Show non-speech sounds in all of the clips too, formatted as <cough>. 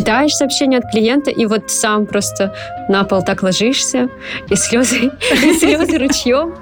читаешь сообщение от клиента, и вот сам просто на пол так ложишься, и слезы, <laughs> и слезы ручьем.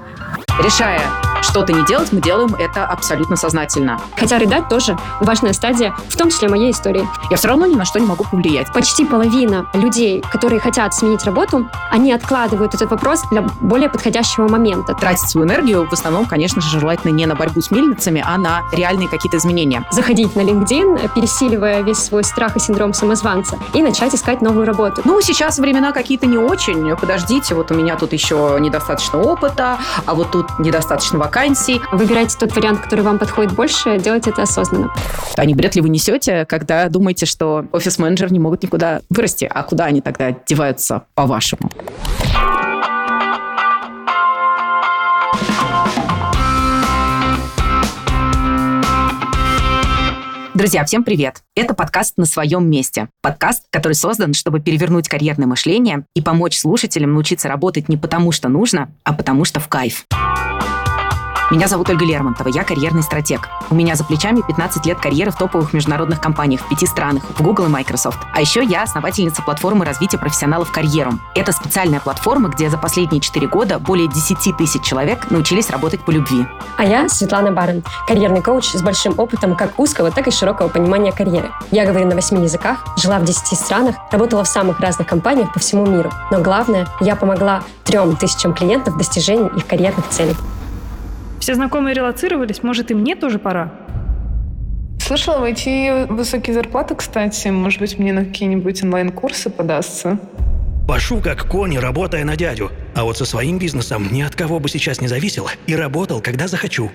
Решая что-то не делать, мы делаем это абсолютно сознательно. Хотя рыдать тоже важная стадия, в том числе моей истории. Я все равно ни на что не могу повлиять. Почти половина людей, которые хотят сменить работу, они откладывают этот вопрос для более подходящего момента. Тратить свою энергию в основном, конечно же, желательно не на борьбу с мельницами, а на реальные какие-то изменения. Заходить на LinkedIn, пересиливая весь свой страх и синдром самозванца, и начать искать новую работу. Ну, сейчас времена какие-то не очень. Подождите, вот у меня тут еще недостаточно опыта, а вот тут недостаточно вакансий. Выбирайте тот вариант, который вам подходит больше, делайте это осознанно. А не бред ли вы несете, когда думаете, что офис-менеджер не могут никуда вырасти? А куда они тогда деваются, по-вашему? Друзья, всем привет! Это подкаст «На своем месте». Подкаст, который создан, чтобы перевернуть карьерное мышление и помочь слушателям научиться работать не потому, что нужно, а потому, что в кайф. Меня зовут Ольга Лермонтова, я карьерный стратег. У меня за плечами 15 лет карьеры в топовых международных компаниях в пяти странах, в Google и Microsoft. А еще я основательница платформы развития профессионалов карьером. Это специальная платформа, где за последние 4 года более 10 тысяч человек научились работать по любви. А я Светлана Барон, карьерный коуч с большим опытом как узкого, так и широкого понимания карьеры. Я говорю на 8 языках, жила в 10 странах, работала в самых разных компаниях по всему миру. Но главное, я помогла трем тысячам клиентов в их карьерных целей. Все знакомые релацировались, может, и мне тоже пора? Слышала, войти высокие зарплаты, кстати. Может быть, мне на какие-нибудь онлайн-курсы подастся? Пашу как кони, работая на дядю. А вот со своим бизнесом ни от кого бы сейчас не зависел и работал, когда захочу.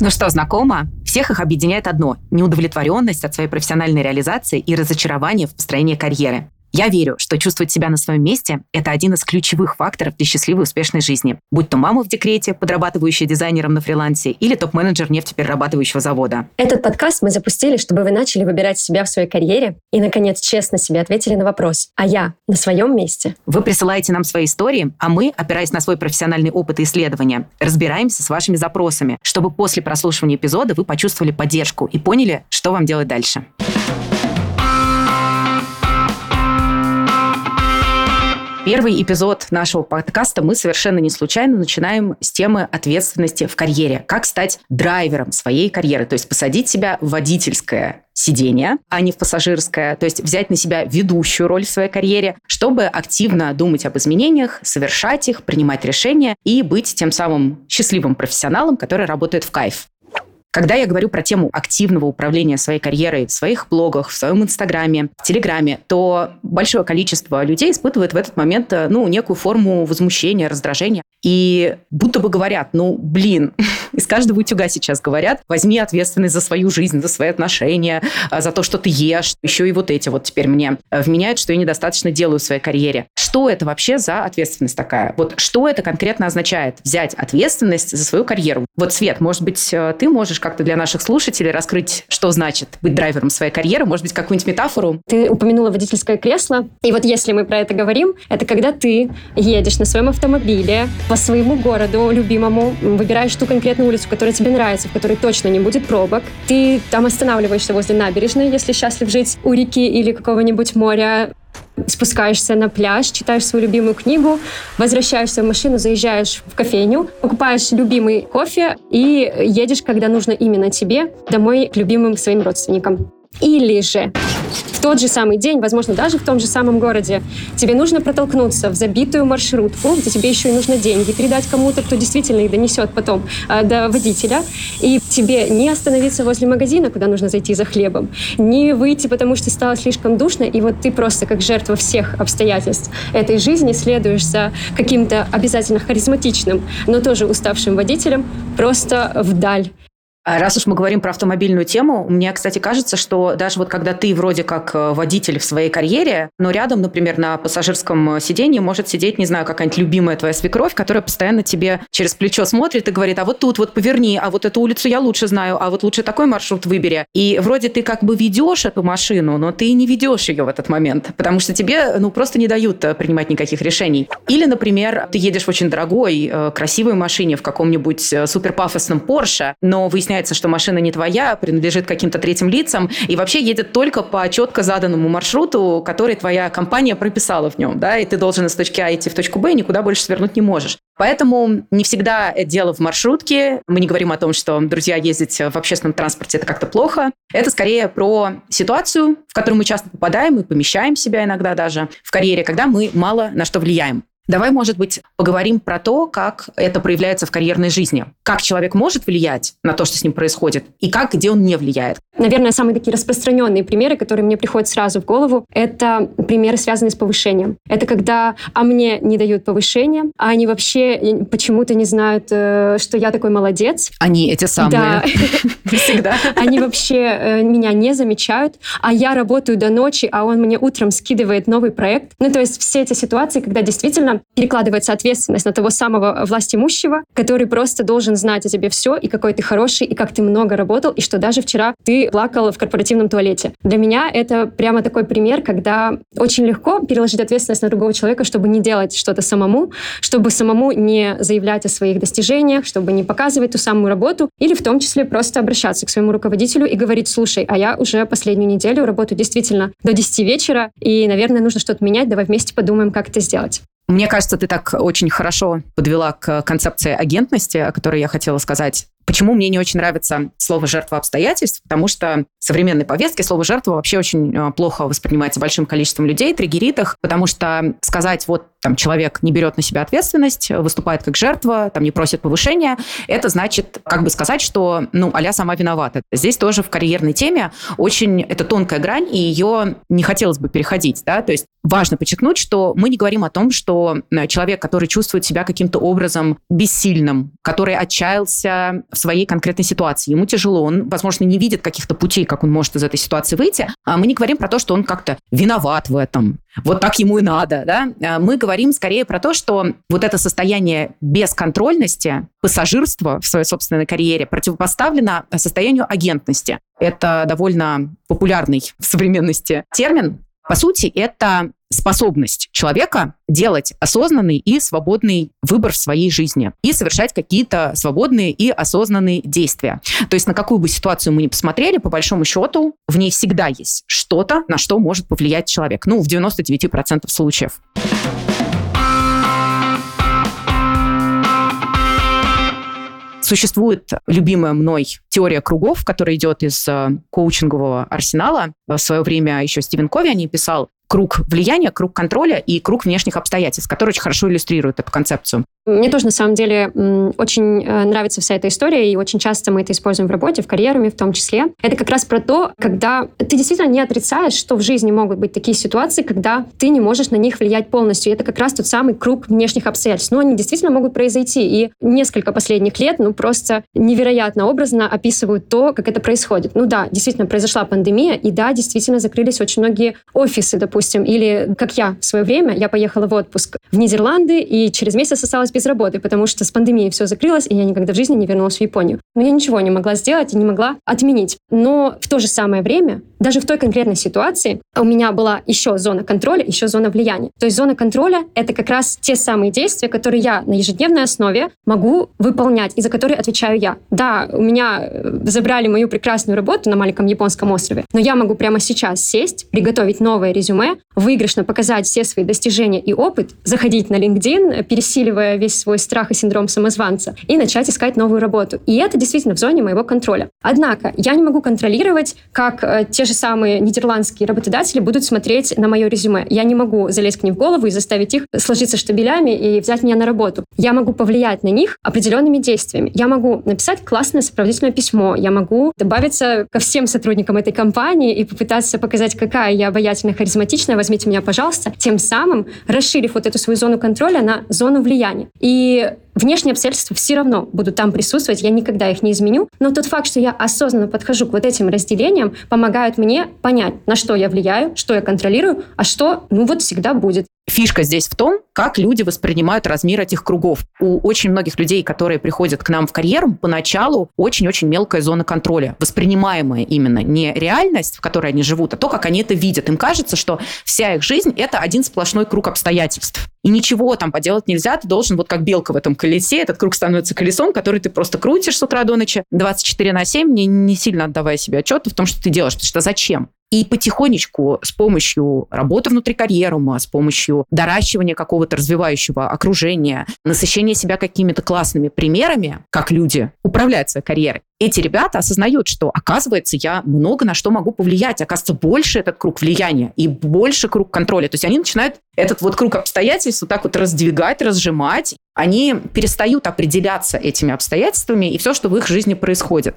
Ну что, знакомо? Всех их объединяет одно – неудовлетворенность от своей профессиональной реализации и разочарование в построении карьеры. Я верю, что чувствовать себя на своем месте – это один из ключевых факторов для счастливой и успешной жизни. Будь то мама в декрете, подрабатывающая дизайнером на фрилансе, или топ-менеджер нефтеперерабатывающего завода. Этот подкаст мы запустили, чтобы вы начали выбирать себя в своей карьере и, наконец, честно себе ответили на вопрос «А я на своем месте?» Вы присылаете нам свои истории, а мы, опираясь на свой профессиональный опыт и исследования, разбираемся с вашими запросами, чтобы после прослушивания эпизода вы почувствовали поддержку и поняли, что вам делать дальше. Первый эпизод нашего подкаста мы совершенно не случайно начинаем с темы ответственности в карьере. Как стать драйвером своей карьеры, то есть посадить себя в водительское сидение, а не в пассажирское, то есть взять на себя ведущую роль в своей карьере, чтобы активно думать об изменениях, совершать их, принимать решения и быть тем самым счастливым профессионалом, который работает в кайф. Когда я говорю про тему активного управления своей карьерой в своих блогах, в своем инстаграме, в телеграме, то большое количество людей испытывает в этот момент э, ну, некую форму возмущения, раздражения. И будто бы говорят, ну, блин, <laughs> из каждого утюга сейчас говорят, возьми ответственность за свою жизнь, за свои отношения, э, за то, что ты ешь. Еще и вот эти вот теперь мне э, вменяют, что я недостаточно делаю в своей карьере. Что это вообще за ответственность такая? Вот что это конкретно означает? Взять ответственность за свою карьеру. Вот, Свет, может быть, ты можешь можешь как-то для наших слушателей раскрыть, что значит быть драйвером своей карьеры? Может быть, какую-нибудь метафору? Ты упомянула водительское кресло. И вот если мы про это говорим, это когда ты едешь на своем автомобиле по своему городу любимому, выбираешь ту конкретную улицу, которая тебе нравится, в которой точно не будет пробок. Ты там останавливаешься возле набережной, если счастлив жить у реки или какого-нибудь моря спускаешься на пляж, читаешь свою любимую книгу, возвращаешься в машину, заезжаешь в кофейню, покупаешь любимый кофе и едешь, когда нужно именно тебе, домой к любимым своим родственникам. Или же в тот же самый день, возможно, даже в том же самом городе, тебе нужно протолкнуться в забитую маршрутку, где тебе еще и нужно деньги передать кому-то, кто действительно их донесет потом э, до водителя, и тебе не остановиться возле магазина, куда нужно зайти за хлебом, не выйти, потому что стало слишком душно, и вот ты просто как жертва всех обстоятельств этой жизни следуешь за каким-то обязательно харизматичным, но тоже уставшим водителем просто вдаль. А раз уж мы говорим про автомобильную тему, мне, кстати, кажется, что даже вот когда ты вроде как э, водитель в своей карьере, но рядом, например, на пассажирском э, сиденье может сидеть, не знаю, какая-нибудь любимая твоя свекровь, которая постоянно тебе через плечо смотрит и говорит, а вот тут вот поверни, а вот эту улицу я лучше знаю, а вот лучше такой маршрут выбери. И вроде ты как бы ведешь эту машину, но ты не ведешь ее в этот момент, потому что тебе ну просто не дают э, принимать никаких решений. Или, например, ты едешь в очень дорогой, красивой машине в каком-нибудь суперпафосном Porsche, но выясняется, выясняется, что машина не твоя, принадлежит каким-то третьим лицам, и вообще едет только по четко заданному маршруту, который твоя компания прописала в нем, да, и ты должен из точки А идти в точку Б, и никуда больше свернуть не можешь. Поэтому не всегда дело в маршрутке. Мы не говорим о том, что, друзья, ездить в общественном транспорте – это как-то плохо. Это скорее про ситуацию, в которую мы часто попадаем и помещаем себя иногда даже в карьере, когда мы мало на что влияем. Давай, может быть, поговорим про то, как это проявляется в карьерной жизни. Как человек может влиять на то, что с ним происходит, и как, где он не влияет. Наверное, самые такие распространенные примеры, которые мне приходят сразу в голову, это примеры, связанные с повышением. Это когда а мне не дают повышения, а они вообще почему-то не знают, э, что я такой молодец. Они эти самые. Да. <laughs> Всегда. Они вообще э, меня не замечают, а я работаю до ночи, а он мне утром скидывает новый проект. Ну, то есть все эти ситуации, когда действительно перекладывается ответственность на того самого властимущего, который просто должен знать о тебе все, и какой ты хороший, и как ты много работал, и что даже вчера ты плакал в корпоративном туалете. Для меня это прямо такой пример, когда очень легко переложить ответственность на другого человека, чтобы не делать что-то самому, чтобы самому не заявлять о своих достижениях, чтобы не показывать ту самую работу, или в том числе просто обращаться к своему руководителю и говорить, слушай, а я уже последнюю неделю работаю действительно до 10 вечера, и, наверное, нужно что-то менять, давай вместе подумаем, как это сделать. Мне кажется, ты так очень хорошо подвела к концепции агентности, о которой я хотела сказать. Почему мне не очень нравится слово «жертва обстоятельств»? Потому что в современной повестке слово «жертва» вообще очень э, плохо воспринимается большим количеством людей, триггерит их, потому что сказать, вот там человек не берет на себя ответственность, выступает как жертва, там не просит повышения, это значит как бы сказать, что, ну, аля сама виновата. Здесь тоже в карьерной теме очень, это тонкая грань, и ее не хотелось бы переходить, да, то есть важно подчеркнуть, что мы не говорим о том, что э, человек, который чувствует себя каким-то образом бессильным, который отчаялся в своей конкретной ситуации, ему тяжело, он, возможно, не видит каких-то путей, как он может из этой ситуации выйти, а мы не говорим про то, что он как-то виноват в этом, вот так ему и надо, да, а мы говорим скорее про то, что вот это состояние бесконтрольности, пассажирства в своей собственной карьере противопоставлено состоянию агентности. Это довольно популярный в современности термин, по сути, это способность человека делать осознанный и свободный выбор в своей жизни и совершать какие-то свободные и осознанные действия. То есть на какую бы ситуацию мы ни посмотрели, по большому счету, в ней всегда есть что-то, на что может повлиять человек. Ну, в 99% случаев. Существует любимая мной теория кругов, которая идет из э, коучингового арсенала. В свое время еще Стивен Кови о ней писал круг влияния, круг контроля и круг внешних обстоятельств, который очень хорошо иллюстрирует эту концепцию. Мне тоже, на самом деле, очень э, нравится вся эта история, и очень часто мы это используем в работе, в карьере в том числе. Это как раз про то, когда ты действительно не отрицаешь, что в жизни могут быть такие ситуации, когда ты не можешь на них влиять полностью. И это как раз тот самый круг внешних обстоятельств. Но они действительно могут произойти. И несколько последних лет, ну, просто невероятно образно описывают то, как это происходит. Ну да, действительно, произошла пандемия, и да, действительно закрылись очень многие офисы, допустим. Или, как я в свое время, я поехала в отпуск в Нидерланды, и через месяц осталась без работы, потому что с пандемией все закрылось, и я никогда в жизни не вернулась в Японию. Но я ничего не могла сделать и не могла отменить. Но в то же самое время, даже в той конкретной ситуации, у меня была еще зона контроля, еще зона влияния. То есть зона контроля — это как раз те самые действия, которые я на ежедневной основе могу выполнять и за которые отвечаю я. Да, у меня э, забрали мою прекрасную работу на маленьком японском острове, но я могу прямо сейчас сесть, приготовить новое резюме, выигрышно показать все свои достижения и опыт, заходить на LinkedIn, пересиливая весь свой страх и синдром самозванца, и начать искать новую работу. И это действительно в зоне моего контроля. Однако я не могу контролировать, как э, те же самые нидерландские работодатели будут смотреть на мое резюме. Я не могу залезть к ним в голову и заставить их сложиться штабелями и взять меня на работу. Я могу повлиять на них определенными действиями. Я могу написать классное сопроводительное письмо. Я могу добавиться ко всем сотрудникам этой компании и попытаться показать, какая я обаятельная, харизматичная. Возьмите меня, пожалуйста. Тем самым расширив вот эту свою зону контроля на зону влияния. И внешние обстоятельства все равно будут там присутствовать, я никогда их не изменю. Но тот факт, что я осознанно подхожу к вот этим разделениям, помогает мне понять, на что я влияю, что я контролирую, а что, ну вот, всегда будет. Фишка здесь в том, как люди воспринимают размер этих кругов. У очень многих людей, которые приходят к нам в карьеру, поначалу очень-очень мелкая зона контроля, воспринимаемая именно не реальность, в которой они живут, а то, как они это видят. Им кажется, что вся их жизнь – это один сплошной круг обстоятельств. И ничего там поделать нельзя, ты должен вот как белка в этом колесе этот круг становится колесом, который ты просто крутишь с утра до ночи 24 на 7, не, не сильно отдавая себе отчет в том, что ты делаешь. Потому что зачем? И потихонечку с помощью работы внутри карьерума, с помощью доращивания какого-то развивающего окружения, насыщения себя какими-то классными примерами, как люди управляют своей карьерой, эти ребята осознают, что, оказывается, я много на что могу повлиять. Оказывается, больше этот круг влияния и больше круг контроля. То есть они начинают этот вот круг обстоятельств вот так вот раздвигать, разжимать. Они перестают определяться этими обстоятельствами и все, что в их жизни происходит.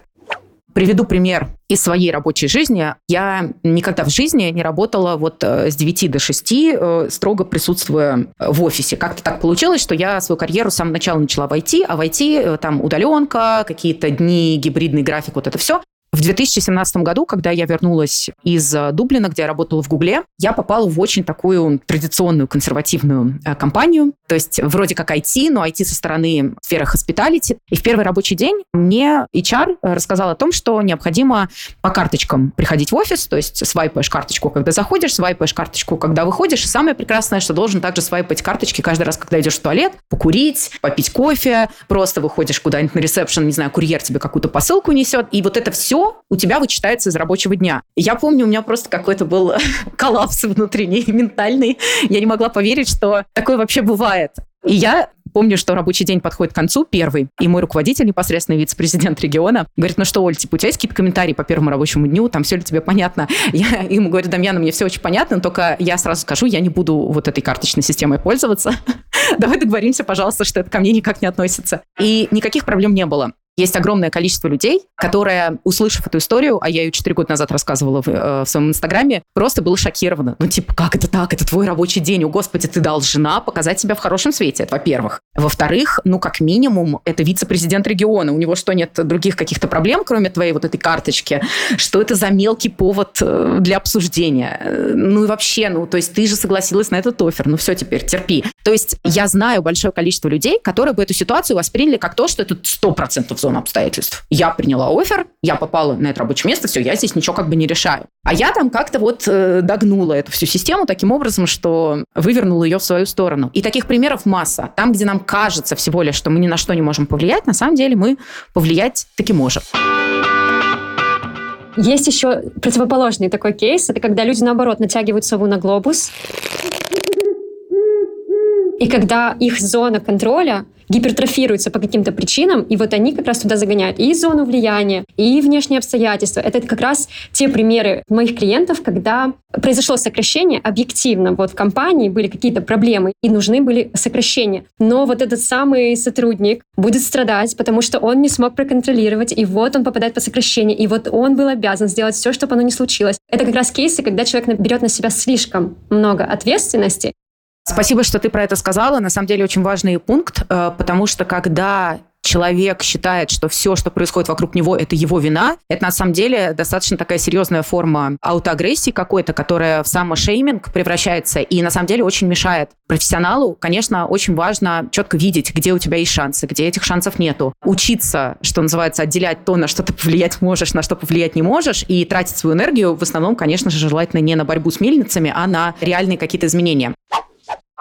Приведу пример из своей рабочей жизни. Я никогда в жизни не работала вот э, с 9 до 6, э, строго присутствуя в офисе. Как-то так получилось, что я свою карьеру с самого начала начала в IT, а в IT э, там удаленка, какие-то дни, гибридный график, вот это все. В 2017 году, когда я вернулась из э, Дублина, где я работала в Гугле, я попала в очень такую традиционную консервативную э, компанию. То есть вроде как IT, но IT со стороны сферы hospitality. И в первый рабочий день мне HR рассказал о том, что необходимо по карточкам приходить в офис, то есть свайпаешь карточку, когда заходишь, свайпаешь карточку, когда выходишь. И самое прекрасное, что должен также свайпать карточки каждый раз, когда идешь в туалет, покурить, попить кофе, просто выходишь куда-нибудь на ресепшн, не знаю, курьер тебе какую-то посылку несет. И вот это все у тебя вычитается из рабочего дня. Я помню, у меня просто какой-то был <laughs> коллапс внутренний, <laughs> ментальный. Я не могла поверить, что такое вообще бывает. И я помню, что рабочий день подходит к концу, первый, и мой руководитель, непосредственный вице-президент региона, говорит, ну что, Оль, типа, у тебя есть какие-то комментарии по первому рабочему дню, там все ли тебе понятно? <laughs> Я ему говорю, Дамьяна, мне все очень понятно, только я сразу скажу, я не буду вот этой карточной системой пользоваться. Давай договоримся, пожалуйста, что это ко мне никак не относится. И никаких проблем не было. Есть огромное количество людей, которые, услышав эту историю, а я ее 4 года назад рассказывала в, э, в своем инстаграме, просто было шокировано. Ну, типа, как это так? Это твой рабочий день. О, Господи, ты должна показать себя в хорошем свете. Это во-первых. Во-вторых, ну, как минимум, это вице-президент региона. У него что, нет других каких-то проблем, кроме твоей вот этой карточки? Что это за мелкий повод э, для обсуждения? Э, ну, и вообще, ну, то есть ты же согласилась на этот офер. Ну, все, теперь терпи. То есть я знаю большое количество людей, которые бы эту ситуацию восприняли как то, что это 100% зона обстоятельств. Я приняла офер, я попала на это рабочее место, все, я здесь ничего как бы не решаю. А я там как-то вот э, догнула эту всю систему таким образом, что вывернула ее в свою сторону. И таких примеров масса. Там, где нам кажется всего лишь, что мы ни на что не можем повлиять, на самом деле мы повлиять таки можем. Есть еще противоположный такой кейс. Это когда люди, наоборот, натягивают сову на глобус. И когда их зона контроля гипертрофируются по каким-то причинам, и вот они как раз туда загоняют и зону влияния, и внешние обстоятельства. Это как раз те примеры моих клиентов, когда произошло сокращение объективно. Вот в компании были какие-то проблемы, и нужны были сокращения. Но вот этот самый сотрудник будет страдать, потому что он не смог проконтролировать, и вот он попадает под сокращение, и вот он был обязан сделать все, чтобы оно не случилось. Это как раз кейсы, когда человек берет на себя слишком много ответственности, Спасибо, что ты про это сказала. На самом деле очень важный пункт, э, потому что когда человек считает, что все, что происходит вокруг него, это его вина, это на самом деле достаточно такая серьезная форма аутоагрессии какой-то, которая в самошейминг превращается и на самом деле очень мешает профессионалу. Конечно, очень важно четко видеть, где у тебя есть шансы, где этих шансов нету. Учиться, что называется, отделять то, на что ты повлиять можешь, на что повлиять не можешь, и тратить свою энергию в основном, конечно же, желательно не на борьбу с мельницами, а на реальные какие-то изменения.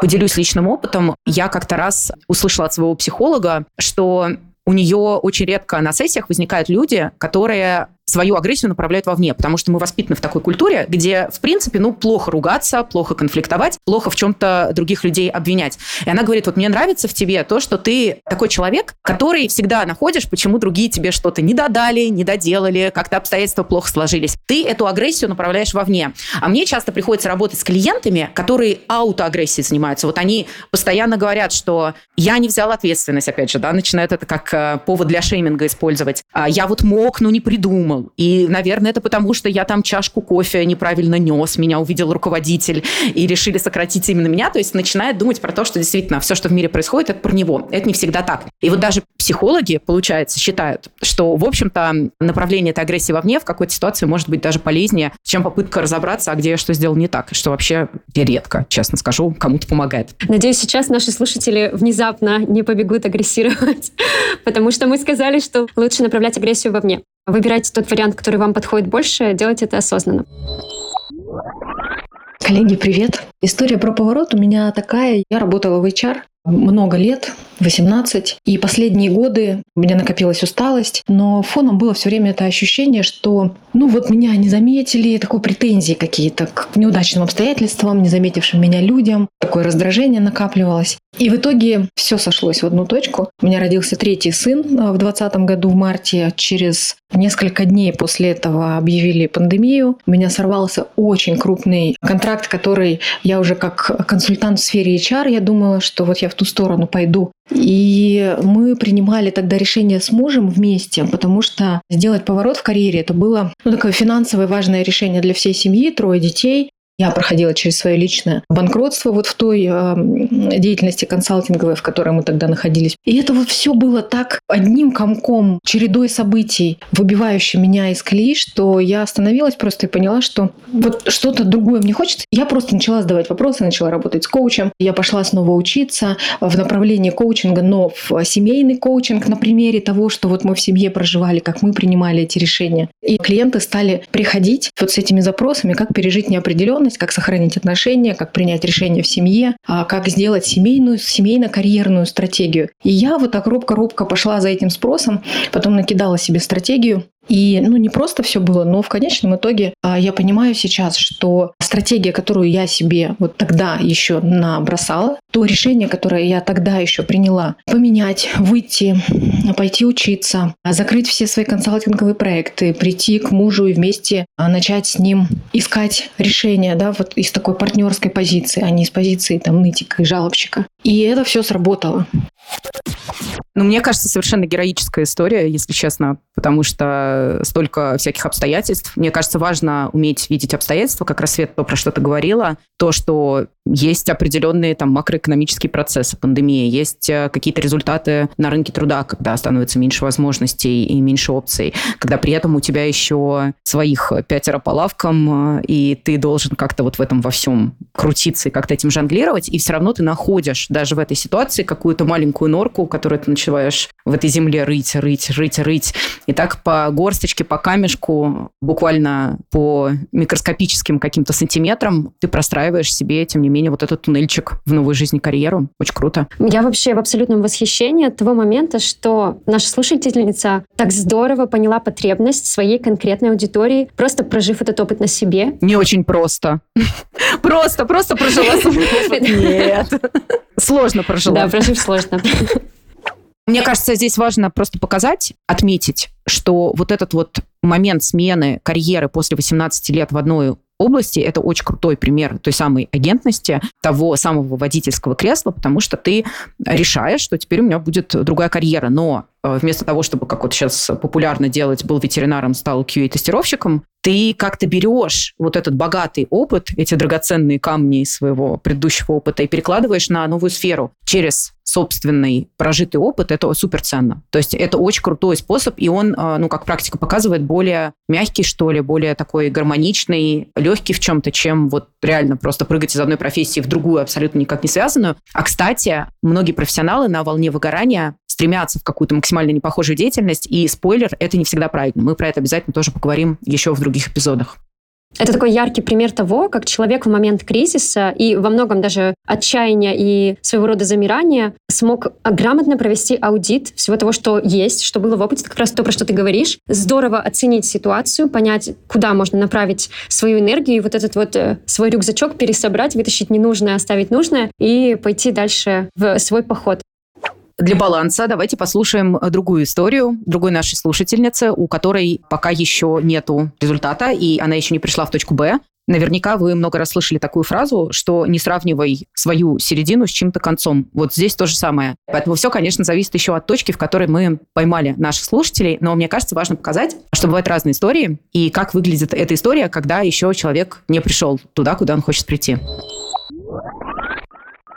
Поделюсь личным опытом. Я как-то раз услышала от своего психолога, что у нее очень редко на сессиях возникают люди, которые свою агрессию направляют вовне, потому что мы воспитаны в такой культуре, где, в принципе, ну, плохо ругаться, плохо конфликтовать, плохо в чем-то других людей обвинять. И она говорит, вот мне нравится в тебе то, что ты такой человек, который всегда находишь, почему другие тебе что-то не додали, не доделали, как-то обстоятельства плохо сложились. Ты эту агрессию направляешь вовне. А мне часто приходится работать с клиентами, которые аутоагрессией занимаются. Вот они постоянно говорят, что я не взял ответственность, опять же, да, начинают это как э, повод для шейминга использовать. А я вот мог, но не придумал и, наверное, это потому, что я там чашку кофе неправильно нес, меня увидел руководитель, и решили сократить именно меня. То есть начинает думать про то, что действительно все, что в мире происходит, это про него. Это не всегда так. И вот даже психологи, получается, считают, что, в общем-то, направление этой агрессии вовне в какой-то ситуации может быть даже полезнее, чем попытка разобраться, а где я что сделал не так. Что вообще редко, честно скажу, кому-то помогает. Надеюсь, сейчас наши слушатели внезапно не побегут агрессировать, <laughs> потому что мы сказали, что лучше направлять агрессию вовне. Выбирайте тот вариант, который вам подходит больше, делайте это осознанно. Коллеги, привет. История про поворот у меня такая. Я работала в HR, много лет, 18. И последние годы у меня накопилась усталость, но фоном было все время это ощущение, что ну вот меня не заметили, такой претензии какие-то к неудачным обстоятельствам, не заметившим меня людям, такое раздражение накапливалось. И в итоге все сошлось в одну точку. У меня родился третий сын э, в 2020 году в марте. Через несколько дней после этого объявили пандемию. У меня сорвался очень крупный контракт, который я уже как консультант в сфере HR, я думала, что вот я в ту сторону пойду. И мы принимали тогда решение с мужем вместе, потому что сделать поворот в карьере это было ну, такое финансовое важное решение для всей семьи, трое детей. Я проходила через свое личное банкротство вот в той э, деятельности консалтинговой, в которой мы тогда находились. И это вот все было так одним комком, чередой событий, выбивающим меня из колеи, что я остановилась просто и поняла, что вот что-то другое мне хочется. Я просто начала задавать вопросы, начала работать с коучем. Я пошла снова учиться в направлении коучинга, но в семейный коучинг на примере того, что вот мы в семье проживали, как мы принимали эти решения. И клиенты стали приходить вот с этими запросами, как пережить неопределенность, влюбленность, как сохранить отношения, как принять решение в семье, а как сделать семейную, семейно-карьерную стратегию. И я вот так робко-робко пошла за этим спросом, потом накидала себе стратегию, и ну, не просто все было, но в конечном итоге а, я понимаю сейчас, что стратегия, которую я себе вот тогда еще набросала, то решение, которое я тогда еще приняла, поменять, выйти, пойти учиться, закрыть все свои консалтинговые проекты, прийти к мужу и вместе а, начать с ним искать решение, да, вот из такой партнерской позиции, а не из позиции там нытика и жалобщика. И это все сработало. Ну, мне кажется, совершенно героическая история, если честно, потому что столько всяких обстоятельств. Мне кажется, важно уметь видеть обстоятельства, как раз Свет то, про что ты говорила, то, что есть определенные там макроэкономические процессы пандемии, есть э, какие-то результаты на рынке труда, когда становится меньше возможностей и меньше опций, когда при этом у тебя еще своих пятеро по лавкам, э, и ты должен как-то вот в этом во всем крутиться и как-то этим жонглировать, и все равно ты находишь даже в этой ситуации какую-то маленькую норку, которую ты начинаешь в этой земле рыть, рыть, рыть, рыть. И так по горсточке, по камешку, буквально по микроскопическим каким-то сантиметрам ты простраиваешь себе, тем не менее, вот этот туннельчик в новой жизни, карьеру. Очень круто. Я вообще в абсолютном восхищении от того момента, что наша слушательница так здорово поняла потребность своей конкретной аудитории, просто прожив этот опыт на себе. Не очень просто. <laughs> Просто, просто прожила свой опыт. <laughs> Нет. Сложно прожила. Да, прожив сложно. Мне кажется, здесь важно просто показать, отметить, что вот этот вот момент смены карьеры после 18 лет в одной области это очень крутой пример той самой агентности, того самого водительского кресла, потому что ты решаешь, что теперь у меня будет другая карьера. Но э, вместо того, чтобы, как вот сейчас популярно делать, был ветеринаром, стал QA-тестировщиком, ты как-то берешь вот этот богатый опыт, эти драгоценные камни своего предыдущего опыта и перекладываешь на новую сферу через собственный прожитый опыт, это супер ценно. То есть это очень крутой способ, и он, э, ну, как практика показывает, более мягкий, что ли, более такой гармоничный, легкий в чем-то, чем вот реально просто прыгать из одной профессии в другую, абсолютно никак не связанную. А, кстати, многие профессионалы на волне выгорания стремятся в какую-то максимально непохожую деятельность, и спойлер, это не всегда правильно. Мы про это обязательно тоже поговорим еще в других эпизодах. Это такой яркий пример того, как человек в момент кризиса и во многом даже отчаяния и своего рода замирания смог грамотно провести аудит всего того, что есть, что было в опыте, как раз то, про что ты говоришь. Здорово оценить ситуацию, понять, куда можно направить свою энергию, и вот этот вот э, свой рюкзачок пересобрать, вытащить ненужное, оставить нужное и пойти дальше в свой поход. Для баланса давайте послушаем другую историю другой нашей слушательницы, у которой пока еще нету результата, и она еще не пришла в точку Б. Наверняка вы много раз слышали такую фразу, что не сравнивай свою середину с чем-то концом. Вот здесь то же самое. Поэтому все, конечно, зависит еще от точки, в которой мы поймали наших слушателей. Но мне кажется, важно показать, что бывают разные истории, и как выглядит эта история, когда еще человек не пришел туда, куда он хочет прийти.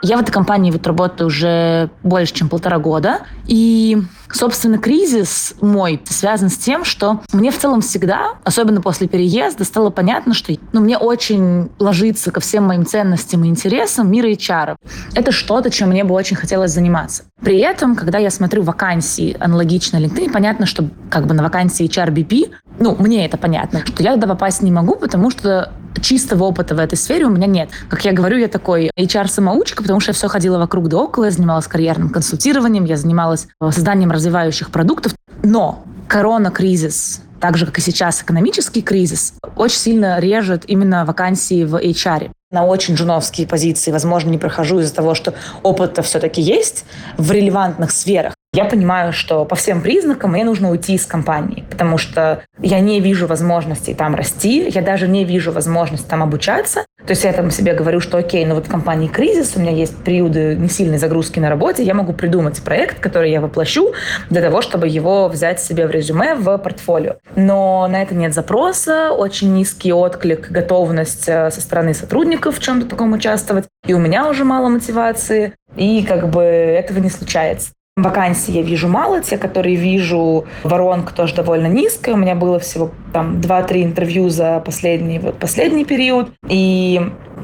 Я в этой компании вот работаю уже больше, чем полтора года. И, собственно, кризис мой связан с тем, что мне в целом всегда, особенно после переезда, стало понятно, что ну, мне очень ложится ко всем моим ценностям и интересам мира HR. Это что-то, чем мне бы очень хотелось заниматься. При этом, когда я смотрю вакансии аналогично LinkedIn, понятно, что как бы на вакансии HRBP ну, мне это понятно, что я туда попасть не могу, потому что чистого опыта в этой сфере у меня нет. Как я говорю, я такой HR-самоучка, потому что я все ходила вокруг да около, я занималась карьерным консультированием, я занималась э, созданием развивающих продуктов. Но корона-кризис, так же, как и сейчас экономический кризис, очень сильно режет именно вакансии в HR на очень джуновские позиции, возможно, не прохожу из-за того, что опыт-то все-таки есть в релевантных сферах я понимаю, что по всем признакам мне нужно уйти из компании, потому что я не вижу возможности там расти, я даже не вижу возможности там обучаться. То есть я там себе говорю, что окей, ну вот в компании кризис, у меня есть периоды не сильной загрузки на работе, я могу придумать проект, который я воплощу для того, чтобы его взять себе в резюме, в портфолио. Но на это нет запроса, очень низкий отклик, готовность э, со стороны сотрудников в чем-то таком участвовать. И у меня уже мало мотивации, и как бы этого не случается. Вакансий я вижу мало, те, которые вижу, воронка тоже довольно низкая. У меня было всего там 2-3 интервью за последний, вот, последний период. И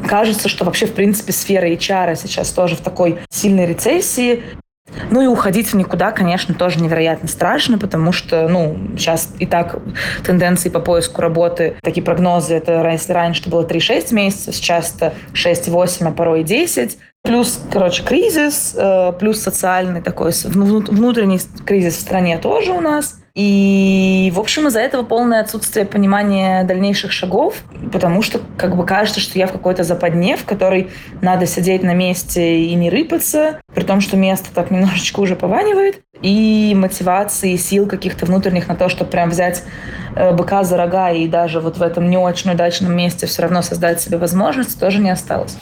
кажется, что вообще, в принципе, сфера HR сейчас тоже в такой сильной рецессии. Ну и уходить в никуда, конечно, тоже невероятно страшно, потому что, ну, сейчас и так тенденции по поиску работы, такие прогнозы, это если раньше было 3-6 месяцев, сейчас это 6-8, а порой и 10. Плюс, короче, кризис, э, плюс социальный такой внутренний кризис в стране тоже у нас. И, в общем, из-за этого полное отсутствие понимания дальнейших шагов, потому что как бы кажется, что я в какой-то западне, в которой надо сидеть на месте и не рыпаться, при том, что место так немножечко уже пованивает, и мотивации, сил каких-то внутренних на то, чтобы прям взять быка за рога и даже вот в этом не очень удачном месте все равно создать себе возможность, тоже не осталось.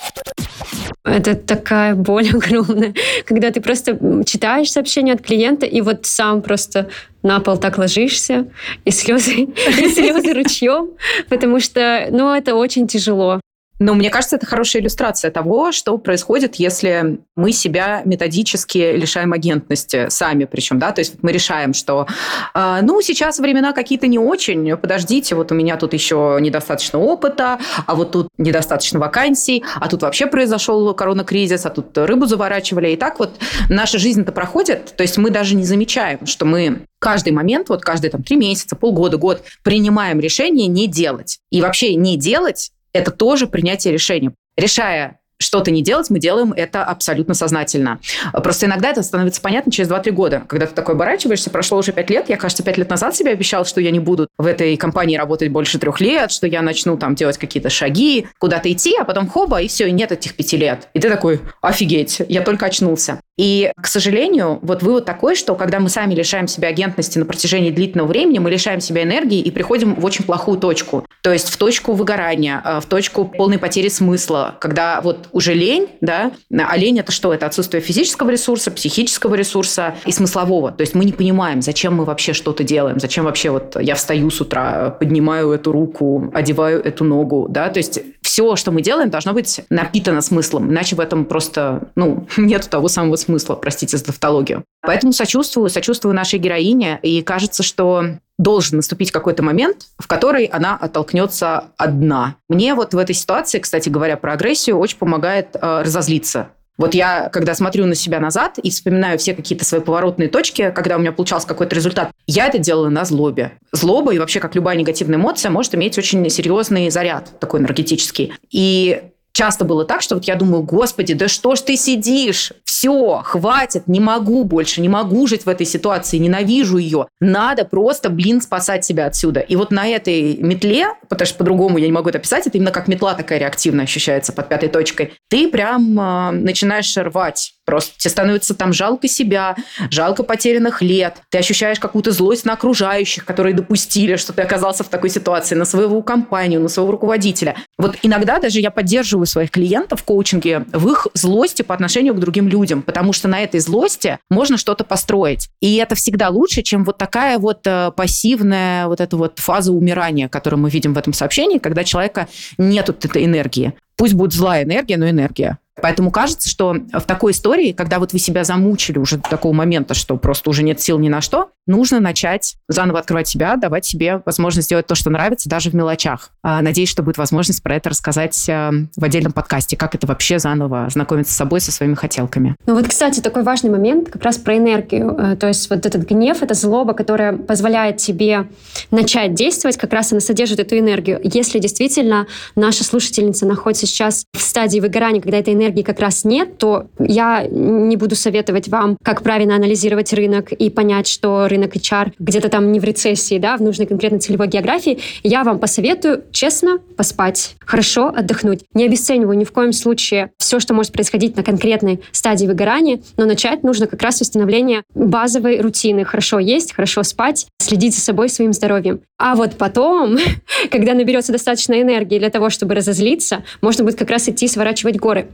Это такая боль <laughs> огромная, когда ты просто читаешь сообщение от клиента, и вот сам просто на пол так ложишься, и слезы, <laughs> и слезы ручьем, потому что, ну, это очень тяжело. Но мне кажется, это хорошая иллюстрация того, что происходит, если мы себя методически лишаем агентности сами, причем, да, то есть мы решаем, что, э, ну, сейчас времена какие-то не очень, подождите, вот у меня тут еще недостаточно опыта, а вот тут недостаточно вакансий, а тут вообще произошел коронакризис, а тут рыбу заворачивали, и так вот наша жизнь-то проходит, то есть мы даже не замечаем, что мы каждый момент, вот каждые там три месяца, полгода, год принимаем решение не делать. И вообще не делать это тоже принятие решения. Решая что-то не делать, мы делаем это абсолютно сознательно. Просто иногда это становится понятно через 2-3 года. Когда ты такой оборачиваешься, прошло уже 5 лет, я, кажется, 5 лет назад себе обещал, что я не буду в этой компании работать больше трех лет, что я начну там делать какие-то шаги, куда-то идти, а потом хоба, и все, и нет этих пяти лет. И ты такой, офигеть, я только очнулся. И, к сожалению, вот вывод такой, что когда мы сами лишаем себя агентности на протяжении длительного времени, мы лишаем себя энергии и приходим в очень плохую точку. То есть в точку выгорания, э, в точку полной потери смысла, когда вот уже лень, да, а лень это что? Это отсутствие физического ресурса, психического ресурса и смыслового. То есть мы не понимаем, зачем мы вообще что-то делаем, зачем вообще вот я встаю с утра, поднимаю эту руку, одеваю эту ногу, да, то есть все, что мы делаем, должно быть напитано смыслом, иначе в этом просто, ну, <laughs> нет того самого смысла, простите за тавтологию. Поэтому сочувствую, сочувствую нашей героине, и кажется, что должен наступить какой-то момент, в который она оттолкнется одна. Мне вот в этой ситуации, кстати говоря, про агрессию очень помогает э, разозлиться. Вот я, когда смотрю на себя назад и вспоминаю все какие-то свои поворотные точки, когда у меня получался какой-то результат, я это делала на злобе. Злоба и вообще, как любая негативная эмоция, может иметь очень серьезный заряд такой энергетический. И часто было так, что вот я думаю, господи, да что ж ты сидишь? Все, хватит, не могу больше, не могу жить в этой ситуации, ненавижу ее. Надо просто, блин, спасать себя отсюда. И вот на этой метле, потому что по-другому я не могу это описать, это именно как метла такая реактивная ощущается под пятой точкой, ты прям э, начинаешь рвать Просто тебе становится там жалко себя, жалко потерянных лет. Ты ощущаешь какую-то злость на окружающих, которые допустили, что ты оказался в такой ситуации, на своего компанию, на своего руководителя. Вот иногда даже я поддерживаю своих клиентов в коучинге в их злости по отношению к другим людям, потому что на этой злости можно что-то построить. И это всегда лучше, чем вот такая вот э, пассивная вот эта вот фаза умирания, которую мы видим в этом сообщении, когда человека нет вот этой энергии. Пусть будет злая энергия, но энергия. Поэтому кажется, что в такой истории, когда вот вы себя замучили уже до такого момента, что просто уже нет сил ни на что, нужно начать заново открывать себя, давать себе возможность сделать то, что нравится, даже в мелочах. А, надеюсь, что будет возможность про это рассказать э, в отдельном подкасте, как это вообще заново знакомиться с собой, со своими хотелками. Ну вот, кстати, такой важный момент как раз про энергию. Э, то есть вот этот гнев, это злоба, которая позволяет тебе начать действовать, как раз она содержит эту энергию. Если действительно наша слушательница находится сейчас в стадии выгорания, когда этой энергии как раз нет, то я не буду советовать вам, как правильно анализировать рынок и понять, что рынок HR где-то там не в рецессии, да, в нужной конкретно целевой географии. Я вам посоветую честно поспать, хорошо отдохнуть. Не обесцениваю ни в коем случае все, что может происходить на конкретной стадии выгорания, но начать нужно как раз с установления базовой рутины. Хорошо есть, хорошо спать, следить за собой, своим здоровьем. А вот потом, <laughs> когда наберется достаточно энергии для того, чтобы разозлиться, можно будет как раз идти сворачивать горы.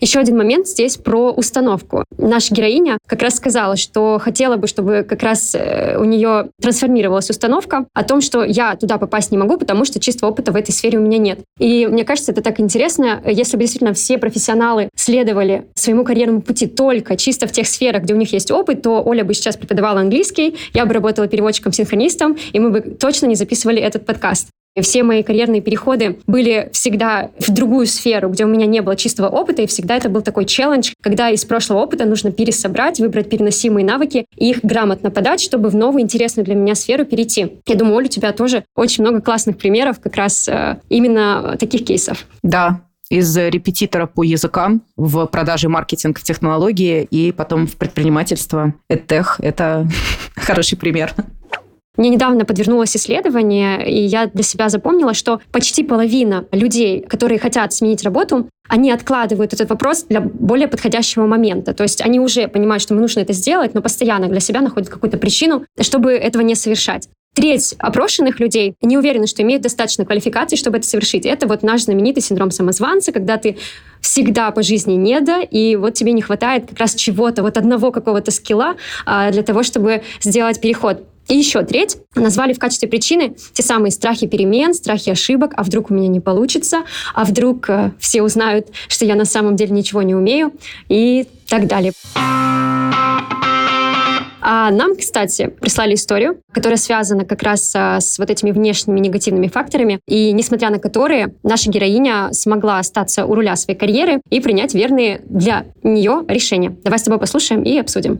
Еще один момент здесь про установку. Наша героиня как раз сказала, что хотела бы, чтобы как раз э, у нее трансформировалась установка о том, что я туда попасть не могу, потому что чистого опыта в этой сфере у меня нет. И мне кажется, это так интересно. Если бы действительно все профессионалы следовали своему карьерному пути только чисто в тех сферах, где у них есть опыт, то Оля бы сейчас преподавала английский, я бы работала переводчиком-синхронистом, и мы бы точно не записывали этот подкаст. Все мои карьерные переходы были всегда в другую сферу, где у меня не было чистого опыта, и всегда это был такой челлендж, когда из прошлого опыта нужно пересобрать, выбрать переносимые навыки и их грамотно подать, чтобы в новую интересную для меня сферу перейти. Я думаю, Оля, у тебя тоже очень много классных примеров как раз э, именно таких кейсов. Да, из репетитора по языкам в продаже маркетинг в технологии и потом в предпринимательство. EdTech – это <laughs> хороший пример. Мне недавно подвернулось исследование, и я для себя запомнила, что почти половина людей, которые хотят сменить работу, они откладывают этот вопрос для более подходящего момента. То есть они уже понимают, что им нужно это сделать, но постоянно для себя находят какую-то причину, чтобы этого не совершать. Треть опрошенных людей не уверены, что имеют достаточно квалификации, чтобы это совершить. Это вот наш знаменитый синдром самозванца, когда ты всегда по жизни не да, и вот тебе не хватает как раз чего-то, вот одного какого-то скилла а, для того, чтобы сделать переход. И еще треть назвали в качестве причины те самые страхи перемен, страхи ошибок, а вдруг у меня не получится, а вдруг э, все узнают, что я на самом деле ничего не умею и так далее. А нам, кстати, прислали историю, которая связана как раз а, с вот этими внешними негативными факторами, и несмотря на которые наша героиня смогла остаться у руля своей карьеры и принять верные для нее решения. Давай с тобой послушаем и обсудим.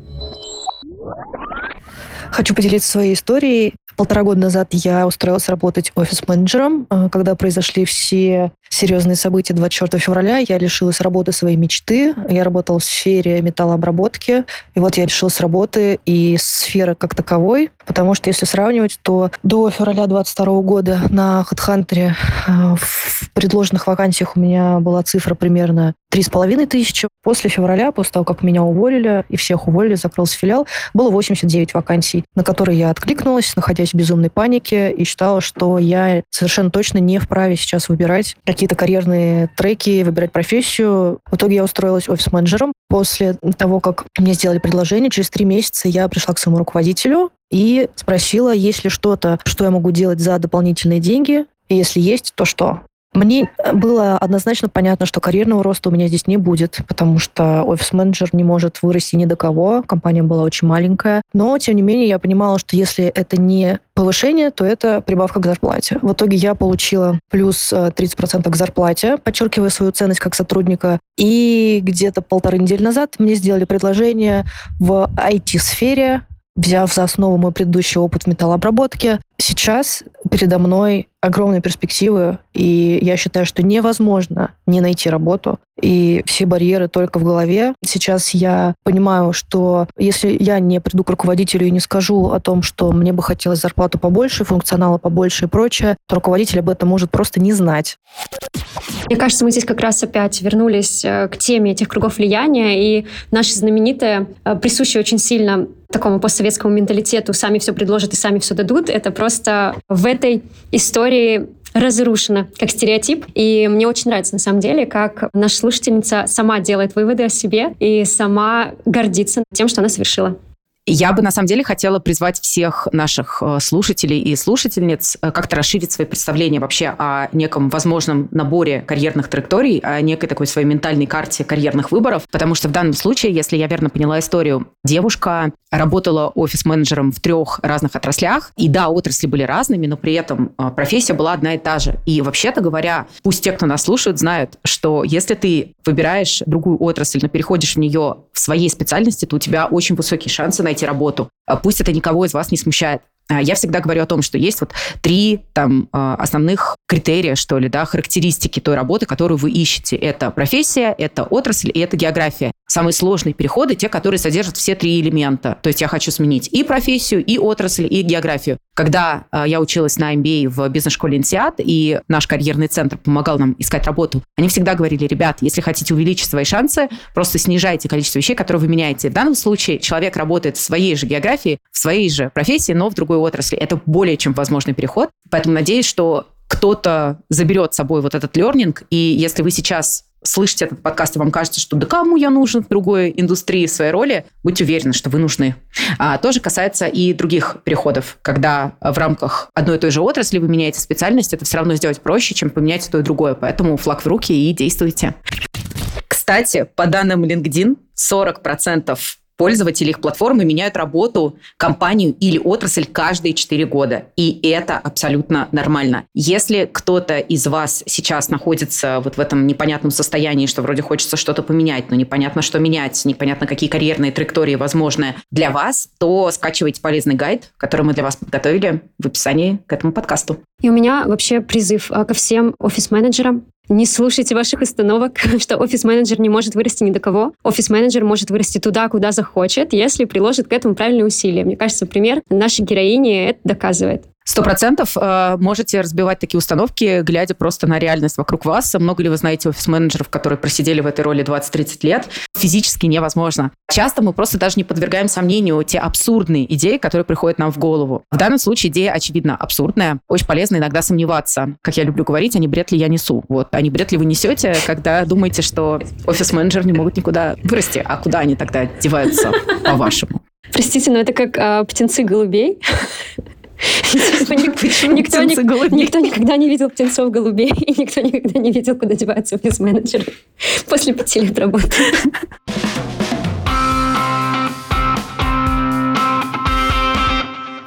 Хочу поделиться своей историей. Полтора года назад я устроилась работать офис-менеджером. Э, когда произошли все серьезные события 24 февраля, я лишилась работы своей мечты. Я работала в сфере металлообработки. И вот я лишилась работы и сферы как таковой. Потому что если сравнивать, то до февраля 22 года на HeadHunter э, в предложенных вакансиях у меня была цифра примерно три с половиной тысячи. После февраля, после того, как меня уволили, и всех уволили, закрылся филиал, было 89 вакансий, на которые я откликнулась, находясь в безумной панике, и считала, что я совершенно точно не вправе сейчас выбирать какие-то карьерные треки, выбирать профессию. В итоге я устроилась офис-менеджером. После того, как мне сделали предложение, через три месяца я пришла к своему руководителю и спросила, есть ли что-то, что я могу делать за дополнительные деньги, и если есть, то что? Мне было однозначно понятно, что карьерного роста у меня здесь не будет, потому что офис-менеджер не может вырасти ни до кого. Компания была очень маленькая. Но, тем не менее, я понимала, что если это не повышение, то это прибавка к зарплате. В итоге я получила плюс 30% э, к зарплате, подчеркивая свою ценность как сотрудника. И где-то полторы недели назад мне сделали предложение в IT-сфере, взяв за основу мой предыдущий опыт в металлообработке. Сейчас передо мной огромные перспективы, и я считаю, что невозможно не найти работу, и все барьеры только в голове. Сейчас я понимаю, что если я не приду к руководителю и не скажу о том, что мне бы хотелось зарплату побольше, функционала побольше и прочее, то руководитель об этом может просто не знать. Мне кажется, мы здесь как раз опять вернулись э, к теме этих кругов влияния, и наша знаменитая, э, присущая очень сильно такому постсоветскому менталитету «сами все предложат и сами все дадут», это просто в этой истории разрушена как стереотип. И мне очень нравится, на самом деле, как наша слушательница сама делает выводы о себе и сама гордится тем, что она совершила. Я бы на самом деле хотела призвать всех наших э, слушателей и слушательниц э, как-то расширить свои представления вообще о неком возможном наборе карьерных траекторий, о некой такой своей ментальной карте карьерных выборов, потому что в данном случае, если я верно поняла историю, девушка работала офис-менеджером в трех разных отраслях, и да, отрасли были разными, но при этом э, профессия была одна и та же. И вообще-то говоря, пусть те, кто нас слушают, знают, что если ты выбираешь другую отрасль, но переходишь в нее в своей специальности, то у тебя очень высокие шансы найти работу. А пусть это никого из вас не смущает. А, я всегда говорю о том, что есть вот три там а, основных критерия, что ли, да, характеристики той работы, которую вы ищете. Это профессия, это отрасль и это география. Самые сложные переходы – те, которые содержат все три элемента. То есть я хочу сменить и профессию, и отрасль, и географию. Когда э, я училась на MBA в бизнес-школе INSEAD, и наш карьерный центр помогал нам искать работу, они всегда говорили, ребят, если хотите увеличить свои шансы, просто снижайте количество вещей, которые вы меняете. В данном случае человек работает в своей же географии, в своей же профессии, но в другой отрасли. Это более чем возможный переход. Поэтому надеюсь, что кто-то заберет с собой вот этот лернинг, и если вы сейчас слышите этот подкаст, и вам кажется, что да кому я нужен в другой индустрии, в своей роли, будьте уверены, что вы нужны. А, тоже касается и других переходов, когда в рамках одной и той же отрасли вы меняете специальность, это все равно сделать проще, чем поменять то и другое. Поэтому флаг в руки и действуйте. Кстати, по данным LinkedIn, 40% Пользователи их платформы меняют работу, компанию или отрасль каждые 4 года. И это абсолютно нормально. Если кто-то из вас сейчас находится вот в этом непонятном состоянии, что вроде хочется что-то поменять, но непонятно, что менять, непонятно, какие карьерные траектории возможны для вас, то скачивайте полезный гайд, который мы для вас подготовили в описании к этому подкасту. И у меня вообще призыв а, ко всем офис-менеджерам. Не слушайте ваших установок, <laughs> что офис-менеджер не может вырасти ни до кого. Офис-менеджер может вырасти туда, куда захочет, если приложит к этому правильные усилия. Мне кажется, пример нашей героини это доказывает. Сто процентов э, можете разбивать такие установки, глядя просто на реальность вокруг вас. Много ли вы знаете офис-менеджеров, которые просидели в этой роли 20-30 лет? Физически невозможно. Часто мы просто даже не подвергаем сомнению те абсурдные идеи, которые приходят нам в голову. В данном случае идея, очевидно, абсурдная. Очень полезно иногда сомневаться. Как я люблю говорить, а не бред ли я несу. Вот, а не бред ли вы несете, когда думаете, что офис-менеджеры не могут никуда вырасти. А куда они тогда деваются, по-вашему? Простите, но это как а, птенцы голубей. Никто, никто никогда не видел птенцов голубей, и никто никогда не видел, куда деваются офис-менеджеры после пяти лет работы.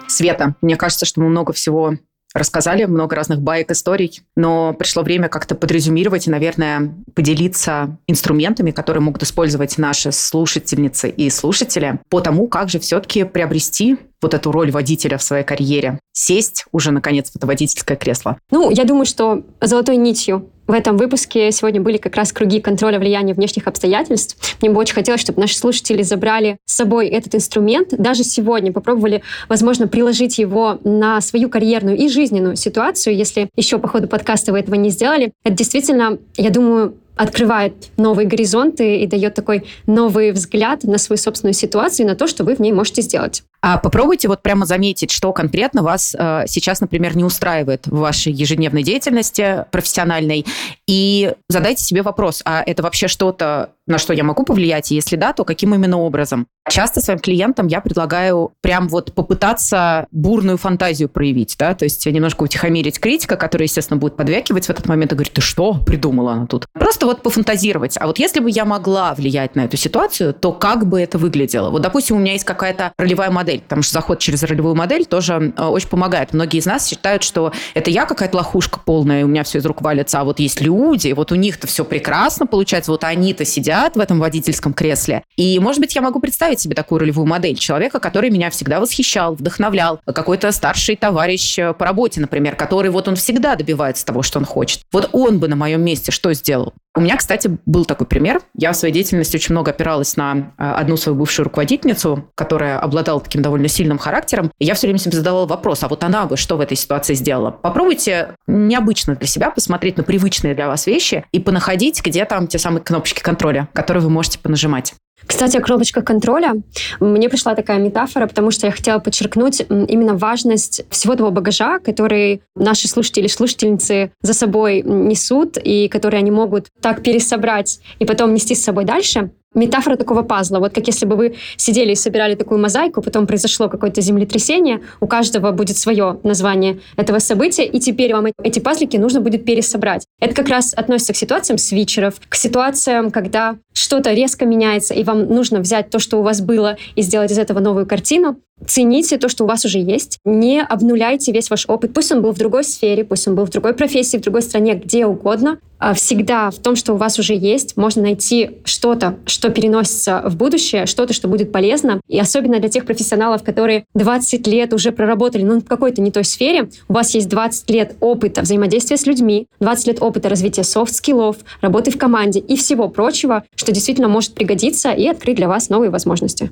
Света, мне кажется, что мы много всего рассказали, много разных баек, историй, но пришло время как-то подрезюмировать и, наверное, поделиться инструментами, которые могут использовать наши слушательницы и слушатели по тому, как же все-таки приобрести вот эту роль водителя в своей карьере, сесть уже, наконец, в это водительское кресло? Ну, я думаю, что золотой нитью в этом выпуске сегодня были как раз круги контроля влияния внешних обстоятельств. Мне бы очень хотелось, чтобы наши слушатели забрали с собой этот инструмент, даже сегодня попробовали, возможно, приложить его на свою карьерную и жизненную ситуацию, если еще по ходу подкаста вы этого не сделали. Это действительно, я думаю, открывает новые горизонты и дает такой новый взгляд на свою собственную ситуацию и на то, что вы в ней можете сделать. А попробуйте вот прямо заметить, что конкретно вас э, сейчас, например, не устраивает в вашей ежедневной деятельности профессиональной, и задайте себе вопрос, а это вообще что-то, на что я могу повлиять, и если да, то каким именно образом? Часто своим клиентам я предлагаю прям вот попытаться бурную фантазию проявить, да, то есть немножко утихомирить критика, которая, естественно, будет подвякивать в этот момент и говорить, ты что придумала она тут? Просто вот пофантазировать. А вот если бы я могла влиять на эту ситуацию, то как бы это выглядело? Вот, допустим, у меня есть какая-то ролевая модель, модель, потому что заход через ролевую модель тоже э, очень помогает. Многие из нас считают, что это я какая-то лохушка полная, и у меня все из рук валится, а вот есть люди, вот у них-то все прекрасно получается, вот они-то сидят в этом водительском кресле. И, может быть, я могу представить себе такую ролевую модель человека, который меня всегда восхищал, вдохновлял, какой-то старший товарищ э, по работе, например, который вот он всегда добивается того, что он хочет. Вот он бы на моем месте что сделал? У меня, кстати, был такой пример. Я в своей деятельности очень много опиралась на э, одну свою бывшую руководительницу, которая обладала таким довольно сильным характером. Я все время себе задавала вопрос, а вот она бы что в этой ситуации сделала? Попробуйте необычно для себя посмотреть на привычные для вас вещи и понаходить, где там те самые кнопочки контроля, которые вы можете понажимать. Кстати, о кнопочках контроля. Мне пришла такая метафора, потому что я хотела подчеркнуть именно важность всего того багажа, который наши слушатели и слушательницы за собой несут, и который они могут так пересобрать и потом нести с собой дальше. Метафора такого пазла. Вот как если бы вы сидели и собирали такую мозаику, потом произошло какое-то землетрясение, у каждого будет свое название этого события, и теперь вам эти пазлики нужно будет пересобрать. Это как раз относится к ситуациям свитчеров, к ситуациям, когда что-то резко меняется, и вам нужно взять то, что у вас было, и сделать из этого новую картину. Цените то, что у вас уже есть. Не обнуляйте весь ваш опыт. Пусть он был в другой сфере, пусть он был в другой профессии, в другой стране, где угодно. А всегда в том, что у вас уже есть, можно найти что-то, что переносится в будущее, что-то, что будет полезно. И особенно для тех профессионалов, которые 20 лет уже проработали, ну, в какой-то не той сфере, у вас есть 20 лет опыта взаимодействия с людьми, 20 лет опыта развития soft skills-ов, работы в команде и всего прочего, что действительно может пригодиться и открыть для вас новые возможности.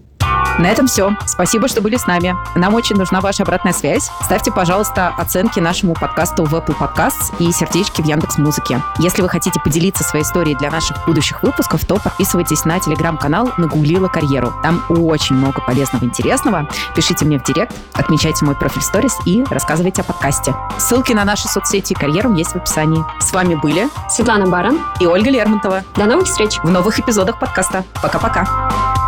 На этом все. Спасибо, что были с нами. Нам очень нужна ваша обратная связь. Ставьте, пожалуйста, оценки нашему подкасту в Apple Podcasts и сердечки в Яндекс Музыке. Если вы хотите поделиться своей историей для наших будущих выпусков, то подписывайтесь на телеграм-канал «Нагуглила карьеру». Там очень много полезного и интересного. Пишите мне в директ, отмечайте мой профиль сторис и рассказывайте о подкасте. Ссылки на наши соцсети и карьеру есть в описании. С вами были Светлана Баран и Ольга Лермонтова. До новых встреч! В новых эпизодах подкаста. Пока-пока.